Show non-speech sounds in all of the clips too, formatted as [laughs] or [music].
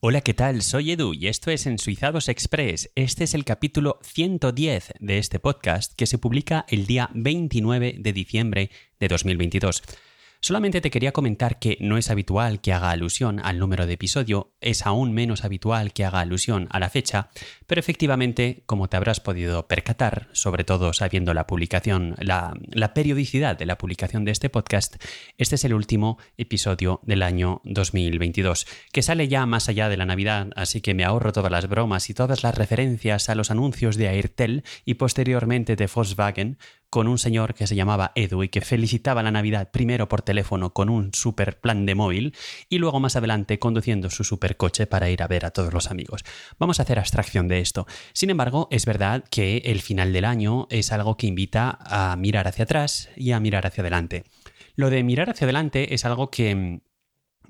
Hola, ¿qué tal? Soy Edu y esto es En Suizados Express. Este es el capítulo 110 de este podcast que se publica el día 29 de diciembre de 2022. Solamente te quería comentar que no es habitual que haga alusión al número de episodio, es aún menos habitual que haga alusión a la fecha, pero efectivamente, como te habrás podido percatar, sobre todo sabiendo la publicación, la, periodicidad de la publicación de este podcast, este es el último episodio del año 2022, que sale ya más allá de la Navidad, así que me ahorro todas las bromas y todas las referencias a los anuncios de Airtel y posteriormente de Volkswagen, con un señor que se llamaba Edu y que felicitaba la Navidad primero por teléfono con un super plan de móvil y luego más adelante conduciendo su supercoche para ir a ver a todos los amigos. Vamos a hacer abstracción de esto. Sin embargo, es verdad que el final del año es algo que invita a mirar hacia atrás y a mirar hacia adelante. Lo de mirar hacia adelante es algo que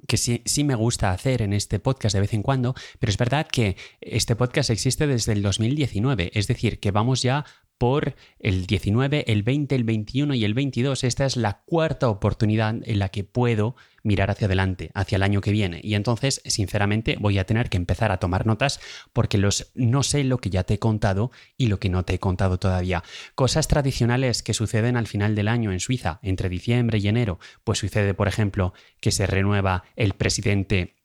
que sí, sí, me gusta hacer en este podcast de vez en cuando, pero es verdad que este podcast existe desde el 2019, es decir, que vamos ya por el 19, el 20, el 21 y el 22. Esta es la cuarta oportunidad en la que puedo mirar hacia adelante, hacia el año que viene. Y entonces, sinceramente, voy a tener que empezar a tomar notas porque los no sé lo que ya te he contado y lo que no te he contado todavía. Cosas tradicionales que suceden al final del año en Suiza, entre diciembre y enero, pues sucede, por ejemplo, que se renueva el presidente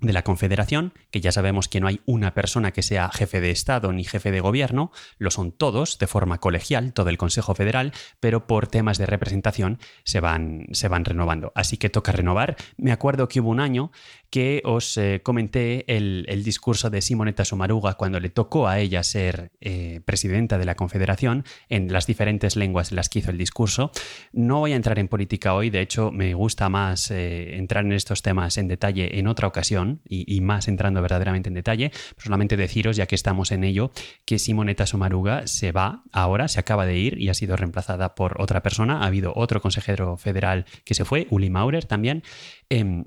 de la Confederación, que ya sabemos que no hay una persona que sea jefe de Estado ni jefe de gobierno, lo son todos de forma colegial, todo el Consejo Federal, pero por temas de representación se van, se van renovando. Así que toca renovar. Me acuerdo que hubo un año que os eh, comenté el, discurso de Simonetta Sommaruga cuando le tocó a ella ser eh, presidenta de la Confederación en las diferentes lenguas en las que hizo el discurso. No voy a entrar en política hoy, de hecho me gusta más eh, entrar en estos temas en detalle en otra ocasión y, más entrando verdaderamente en detalle. Solamente deciros, ya que estamos en ello, que Simonetta Sommaruga se va ahora, se acaba de ir y ha sido reemplazada por otra persona. Ha habido otro consejero federal que se fue, Uli Maurer también. Em,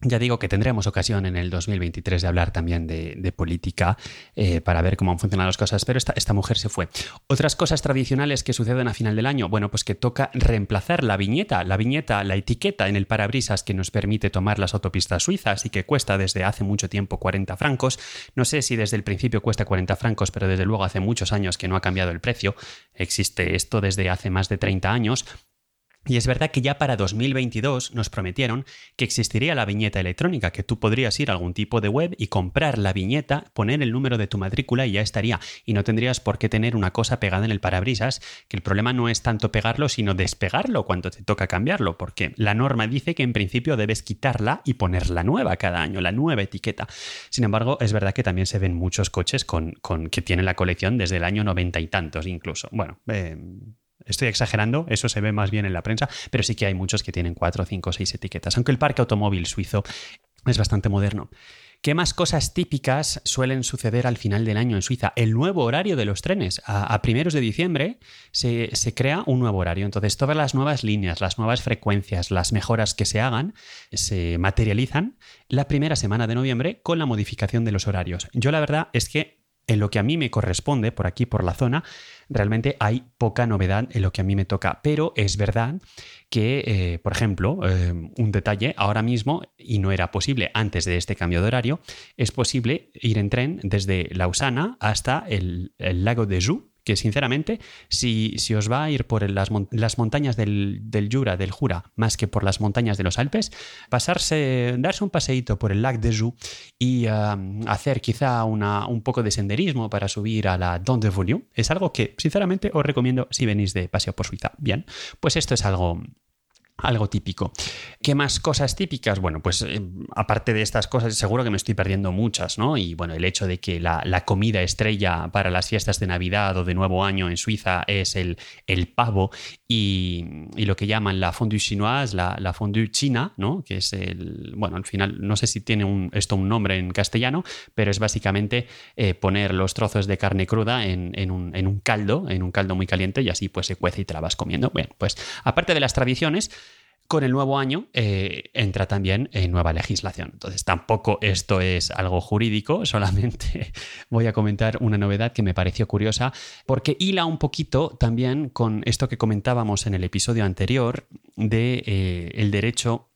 ya digo que tendremos ocasión en el 2023 de hablar también de, política eh, para ver cómo han funcionado las cosas, pero esta, esta, mujer se fue. Otras cosas tradicionales que suceden a final del año, bueno, pues que toca reemplazar la viñeta, la viñeta, la etiqueta en el parabrisas que nos permite tomar las autopistas suizas y que cuesta desde hace mucho tiempo 40 francos. No sé si desde el principio cuesta 40 francos, pero desde luego hace muchos años que no ha cambiado el precio. Existe esto desde hace más de 30 años. Y es verdad que ya para 2022 nos prometieron que existiría la viñeta electrónica, que tú podrías ir a algún tipo de web y comprar la viñeta, poner el número de tu matrícula y ya estaría. Y no tendrías por qué tener una cosa pegada en el parabrisas, que el problema no es tanto pegarlo, sino despegarlo cuando te toca cambiarlo, porque la norma dice que en principio debes quitarla y poner la nueva cada año, la nueva etiqueta. Sin embargo, es verdad que también se ven muchos coches con, que tienen la colección desde el año noventa y tantos incluso. Bueno, eh, Estoy exagerando, eso se ve más bien en la prensa, pero sí que hay muchos que tienen 4, 5, 6 etiquetas, aunque el parque automóvil suizo es bastante moderno. ¿Qué más cosas típicas suelen suceder al final del año en Suiza? El nuevo horario de los trenes. A, primeros de diciembre se, se, crea un nuevo horario. Entonces, todas las nuevas líneas, las nuevas frecuencias, las mejoras que se hagan, se materializan la primera semana de noviembre con la modificación de los horarios. Yo la verdad es que en lo que a mí me corresponde, por aquí, por la zona, realmente hay poca novedad en lo que a mí me toca. Pero es verdad que, eh, por ejemplo, eh, un detalle, ahora mismo, y no era posible antes de este cambio de horario, es posible ir en tren desde Lausana hasta el, el lago de Joux, que sinceramente, si, si, os va a ir por las, montañas del, Jura, del Jura, más que por las montañas de los Alpes, pasarse, darse un paseíto por el lac de Joux y um, hacer quizá una, un poco de senderismo para subir a la Don de Volume, es algo que sinceramente os recomiendo si venís de paseo por Suiza. Bien, pues esto es algo algo típico. ¿Qué más cosas típicas? Bueno, pues eh, aparte de estas cosas, seguro que me estoy perdiendo muchas, ¿no? Y bueno, el hecho de que la, comida estrella para las fiestas de Navidad o de Nuevo Año en Suiza es el, el pavo y, lo que llaman la fondue chinoise, la, la, fondue china, ¿no? Que es el, bueno, al final no sé si tiene un, esto un nombre en castellano, pero es básicamente eh, poner los trozos de carne cruda en, en, un, en un caldo, en un caldo muy caliente y así pues se cuece y te la vas comiendo. Bueno, pues aparte de las tradiciones, con el nuevo año eh, entra también en nueva legislación. Entonces tampoco esto es algo jurídico, [laughs] solamente voy a comentar una novedad que me pareció curiosa porque hila un poquito también con esto que comentábamos en el episodio anterior de eh, el derecho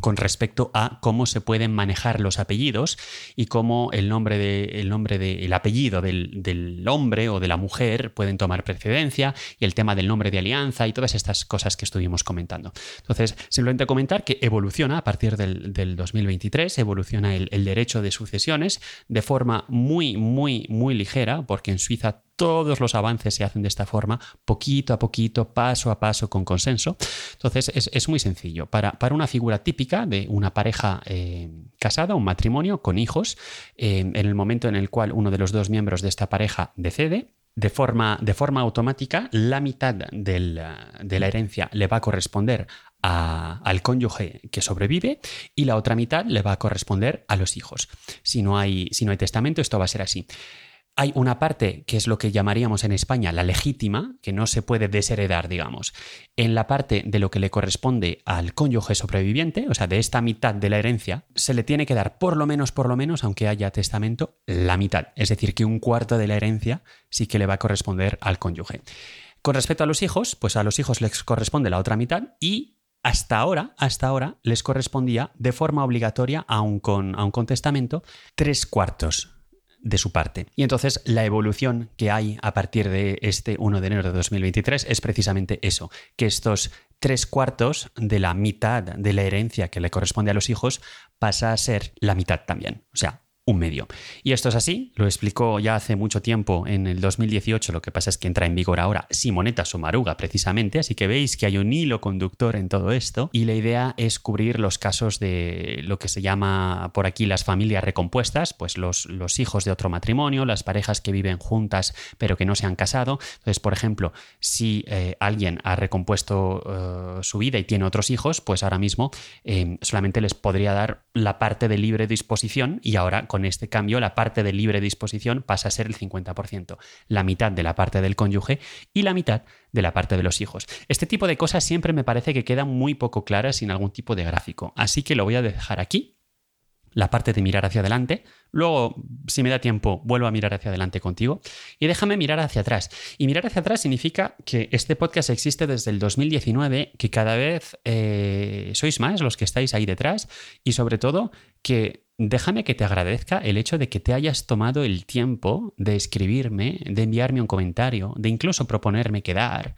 con respecto a cómo se pueden manejar los apellidos y cómo el nombre de, el nombre de, el apellido del, del, hombre o de la mujer pueden tomar precedencia y el tema del nombre de alianza y todas estas cosas que estuvimos comentando. Entonces, simplemente comentar que evoluciona a partir del, del 2023, evoluciona el, el derecho de sucesiones de forma muy, muy, muy ligera, porque en Suiza todos los avances se hacen de esta forma, poquito a poquito, paso a paso, con consenso. Entonces es, muy sencillo. Para, una figura típica de una pareja eh, casada, un matrimonio con hijos, eh, en el momento en el cual uno de los dos miembros de esta pareja decede, de forma, de forma automática, la mitad de la herencia le va a corresponder al cónyuge que sobrevive y la otra mitad le va a corresponder a los hijos. Si no hay, si no hay testamento, esto va a ser así hay una parte que es lo que llamaríamos en España la legítima, que no se puede desheredar, digamos. En la parte de lo que le corresponde al cónyuge sobreviviente, o sea, de esta mitad de la herencia, se le tiene que dar por lo menos, por lo menos, aunque haya testamento, la mitad. Es decir, que un cuarto de la herencia sí que le va a corresponder al cónyuge. Con respecto a los hijos, pues a los hijos les corresponde la otra mitad y hasta ahora, hasta ahora les correspondía de forma obligatoria, aun con, aun con testamento, tres cuartos de su parte. Y entonces la evolución que hay a partir de este 1 de enero de 2023 es precisamente eso, que estos tres cuartos de la mitad de la herencia que le corresponde a los hijos pasa a ser la mitad también. O sea, un medio. Y esto es así, lo explicó ya hace mucho tiempo en el 2018, lo que pasa es que entra en vigor ahora Simoneta Somaruga precisamente, así que veis que hay un hilo conductor en todo esto y la idea es cubrir los casos de lo que se llama por aquí las familias recompuestas, pues los, los hijos de otro matrimonio, las parejas que viven juntas pero que no se han casado. Entonces, por ejemplo, si eh, alguien ha recompuesto eh, su vida y tiene otros hijos, pues ahora mismo eh, solamente les podría dar la parte de libre disposición y ahora con este cambio la parte de libre disposición pasa a ser el 50%, la mitad de la parte del cónyuge y la mitad de la parte de los hijos. Este tipo de cosas siempre me parece que quedan muy poco claras sin algún tipo de gráfico, así que lo voy a dejar aquí la parte de mirar hacia adelante. Luego, si me da tiempo, vuelvo a mirar hacia adelante contigo. Y déjame mirar hacia atrás. Y mirar hacia atrás significa que este podcast existe desde el 2019, que cada vez eh, sois más los que estáis ahí detrás y sobre todo que déjame que te agradezca el hecho de que te hayas tomado el tiempo de escribirme, de enviarme un comentario, de incluso proponerme quedar.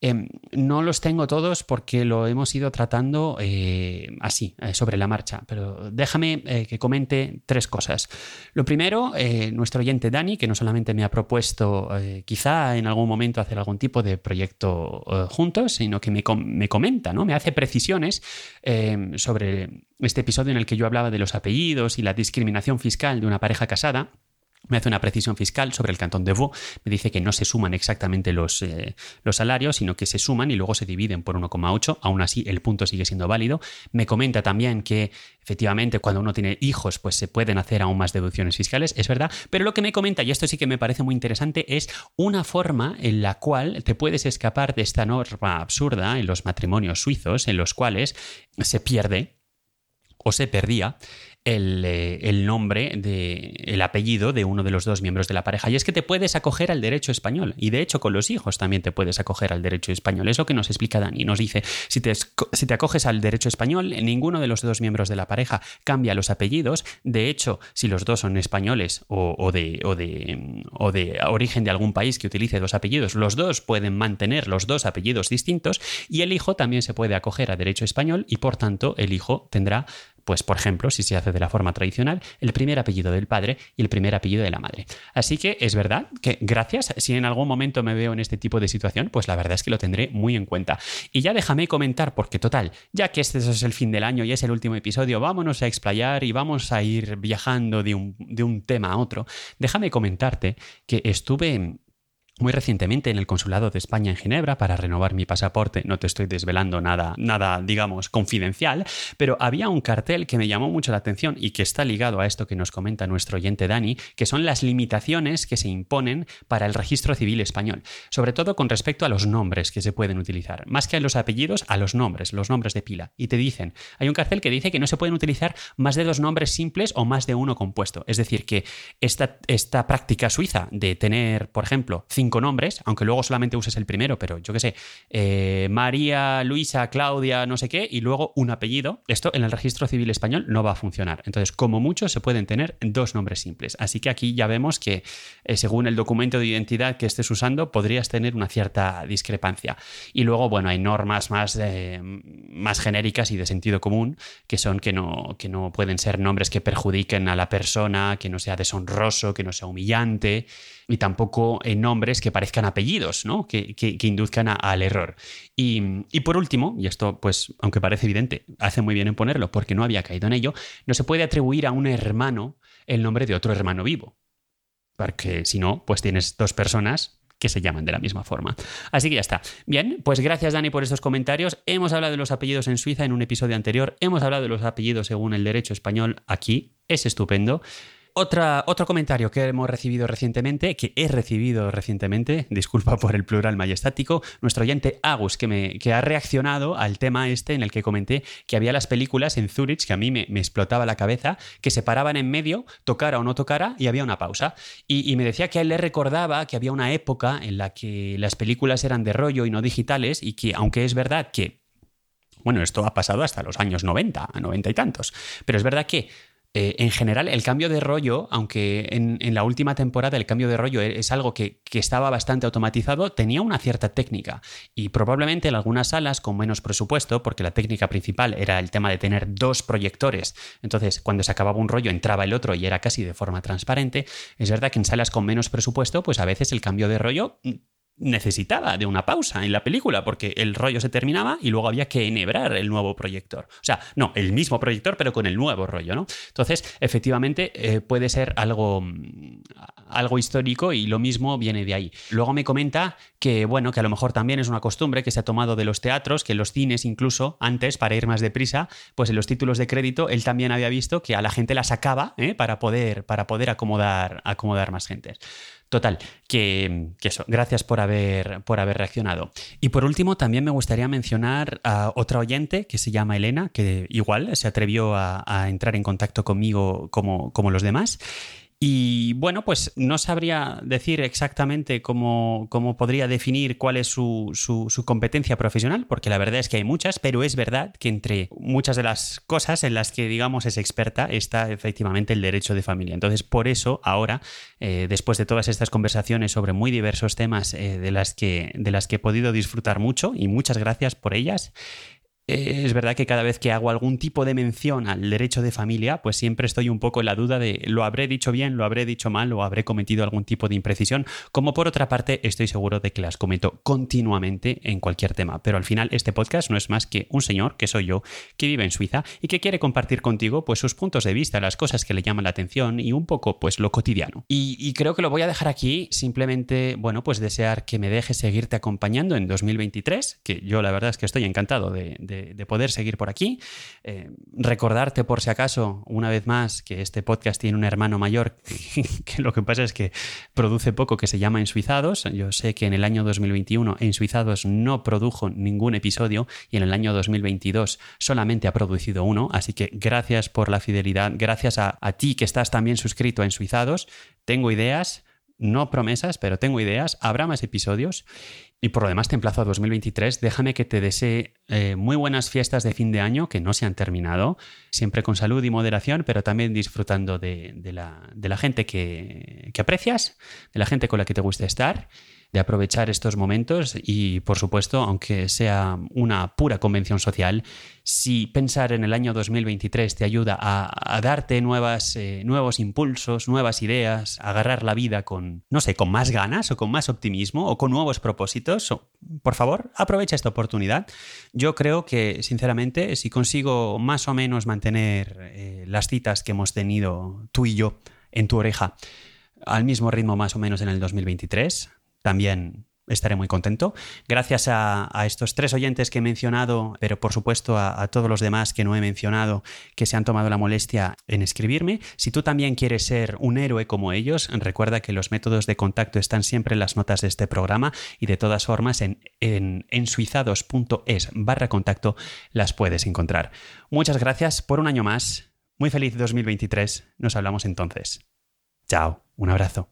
Em, no los tengo todos porque lo hemos ido tratando eh, así, eh, sobre la marcha, pero déjame eh, que comente tres cosas. Lo primero, nuestro oyente Dani, que no solamente me ha propuesto quizá en algún momento hacer algún tipo de proyecto juntos, sino que me, me, comenta, ¿no? me hace precisiones em, sobre este episodio en el que yo hablaba de los apellidos y la discriminación fiscal de una pareja casada me hace una precisión fiscal sobre el cantón de Vaud, me dice que no se suman exactamente los, eh, los salarios, sino que se suman y luego se dividen por 1,8, aún así el punto sigue siendo válido. Me comenta también que efectivamente cuando uno tiene hijos pues se pueden hacer aún más deducciones fiscales, es verdad, pero lo que me comenta, y esto sí que me parece muy interesante, es una forma en la cual te puedes escapar de esta norma absurda en los matrimonios suizos en los cuales se pierde o se perdía eh, el, nombre, de, el apellido de uno de los dos miembros de la pareja. Y es que te puedes acoger al derecho español. Y de hecho, con los hijos también te puedes acoger al derecho español. Es lo que nos explica Dani. Nos dice, si te, si te acoges al derecho español, ninguno de los dos miembros de la pareja cambia los apellidos. De hecho, si los dos son españoles o, de, o, de, o de origen de algún país que utilice dos apellidos, los dos pueden mantener los dos apellidos distintos y el hijo también se puede acoger a derecho español y por tanto el hijo tendrá pues, por ejemplo, si se hace de la forma tradicional, el primer apellido del padre y el primer apellido de la madre. Así que es verdad que gracias, si en algún momento me veo en este tipo de situación, pues la verdad es que lo tendré muy en cuenta. Y ya déjame comentar, porque total, ya que este es el fin del año y es el último episodio, vámonos a explayar y vamos a ir viajando de un, de un tema a otro. Déjame comentarte que estuve muy recientemente en el Consulado de España en Ginebra para renovar mi pasaporte. No te estoy desvelando nada, nada, digamos, confidencial, pero había un cartel que me llamó mucho la atención y que está ligado a esto que nos comenta nuestro oyente Dani, que son las limitaciones que se imponen para el registro civil español, sobre todo con respecto a los nombres que se pueden utilizar, más que a los apellidos, a los nombres, los nombres de pila. Y te dicen, hay un cartel que dice que no se pueden utilizar más de dos nombres simples o más de uno compuesto. Es decir, que esta, esta práctica suiza de tener, por ejemplo, cinco nombres, aunque luego solamente uses el primero, pero yo qué sé, eh, María, Luisa, Claudia, no sé qué, y luego un apellido, esto en el registro civil español no va a funcionar. Entonces, como mucho, se pueden tener dos nombres simples. Así que aquí ya vemos que eh, según el documento de identidad que estés usando, podrías tener una cierta discrepancia. Y luego, bueno, hay normas más, eh, más genéricas y de sentido común, que son que no, que no pueden ser nombres que perjudiquen a la persona, que no sea deshonroso, que no sea humillante, y tampoco en que parezcan apellidos, ¿no? que, induzcan al error. Y, y, por último, y esto, pues, aunque parece evidente, hace muy bien en ponerlo porque no había caído en ello, no se puede atribuir a un hermano el nombre de otro hermano vivo. Porque si no, pues tienes dos personas que se llaman de la misma forma. Así que ya está. Bien, pues gracias Dani por estos comentarios. Hemos hablado de los apellidos en Suiza en un episodio anterior. Hemos hablado de los apellidos según el derecho español aquí. Es estupendo otro comentario que hemos recibido recientemente, que he recibido recientemente, disculpa por el plural majestático, nuestro oyente Agus, que, me, que ha reaccionado al tema este en el que comenté que había las películas en Zurich, que a mí me, explotaba la cabeza, que se paraban en medio, tocara o no tocara, y había una pausa. Y, y me decía que a él le recordaba que había una época en la que las películas eran de rollo y no digitales, y que aunque es verdad que bueno, esto ha pasado hasta los años 90, 90 y tantos. Pero es verdad que eh, en general, el cambio de rollo, aunque en, la última temporada el cambio de rollo e, es algo que, estaba bastante automatizado, tenía una cierta técnica. Y probablemente en algunas salas con menos presupuesto, porque la técnica principal era el tema de tener dos proyectores, entonces cuando se acababa un rollo entraba el otro y era casi de forma transparente, es verdad que en salas con menos presupuesto, pues a veces el cambio de rollo necesitaba de una pausa en la película porque el rollo se terminaba y luego había que enhebrar el nuevo proyector. O sea, no, el mismo proyector pero con el nuevo rollo, ¿no? Entonces, efectivamente, eh, puede ser algo, mm, algo histórico y lo mismo viene de ahí. Luego me comenta que, bueno, que a lo mejor también es una costumbre que se ha tomado de los teatros, que los cines incluso, antes, para ir más deprisa, pues en los títulos de crédito él también había visto que a la gente la sacaba ¿eh? para poder, para poder acomodar, acomodar más gentes. Total, que, eso, gracias por haber, por haber reaccionado. Y por último, también me gustaría mencionar a otra oyente que se llama Elena, que igual se atrevió a, a entrar en contacto conmigo como, como los demás y bueno, pues no sabría decir exactamente cómo, podría definir cuál es su, su, competencia profesional, porque la verdad es que hay muchas, pero es verdad que entre muchas de las cosas en las que, digamos, es experta está efectivamente el derecho de familia. Entonces, por eso, ahora, eh, después de todas estas conversaciones sobre muy diversos temas eh, de, las que, de las que he podido disfrutar mucho, y muchas gracias por ellas, eh, es verdad que cada vez que hago algún tipo de mención al derecho de familia, pues siempre estoy un poco en la duda de lo habré dicho bien, lo habré dicho mal o habré cometido algún tipo de imprecisión, como por otra parte estoy seguro de que las cometo continuamente en cualquier tema. Pero al final este podcast no es más que un señor, que soy yo, que vive en Suiza y que quiere compartir contigo pues sus puntos de vista, las cosas que le llaman la atención y un poco pues lo cotidiano. Y, creo que lo voy a dejar aquí, simplemente, bueno, pues desear que me dejes seguirte acompañando en 2023, que yo la verdad es que estoy encantado de de, poder seguir por aquí. Eh, recordarte por si acaso, una vez más, que este podcast tiene un hermano mayor, [laughs] que lo que pasa es que produce poco, que se llama Ensuizados. Yo sé que en el año 2021 Ensuizados no produjo ningún episodio y en el año 2022 solamente ha producido uno, así que gracias por la fidelidad, gracias a, a ti que estás también suscrito a Ensuizados. Tengo ideas, no promesas, pero tengo ideas, habrá más episodios y por lo demás te emplazo a 2023. Déjame que te desee eh, muy buenas fiestas de fin de año que no se han terminado, siempre con salud y moderación, pero también disfrutando de, la, gente que, que aprecias, de la gente con la que te gusta estar de aprovechar estos momentos y, por supuesto, aunque sea una pura convención social, si pensar en el año 2023 te ayuda a, darte eh, nuevos impulsos, nuevas ideas, agarrar la vida con, no sé, con más ganas o con más optimismo o con nuevos propósitos, por favor, aprovecha esta oportunidad. Yo creo que, sinceramente, si consigo más o menos mantener eh, las citas que hemos tenido tú y yo en tu oreja, al mismo ritmo más o menos en el 2023, también estaré muy contento. Gracias a, estos tres oyentes que he mencionado, pero por supuesto a, todos los demás que no he mencionado, que se han tomado la molestia en escribirme. Si tú también quieres ser un héroe como ellos, recuerda que los métodos de contacto están siempre en las notas de este programa y de todas formas en, en ensuizados.es barra contacto las puedes encontrar. Muchas gracias por un año más. Muy feliz 2023. Nos hablamos entonces. Chao. Un abrazo.